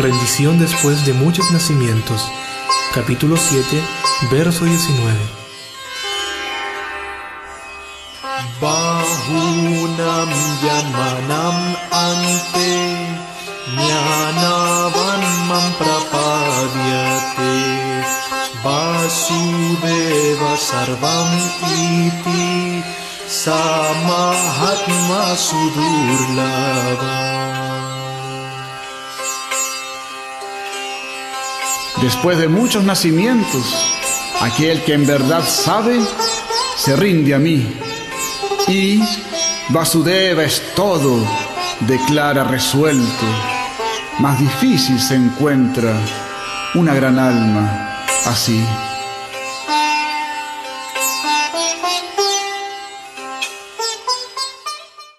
Rendición después de muchos nacimientos. Capítulo 7, verso 19. Bahunam yamanam ante Jnanavan mam prapadyate Vasudeva sarvam iti Samahatma sudurlava Después de muchos nacimientos, aquel que en verdad sabe, se rinde a mí. Y Vasudeva es todo, declara resuelto. Más difícil se encuentra una gran alma así.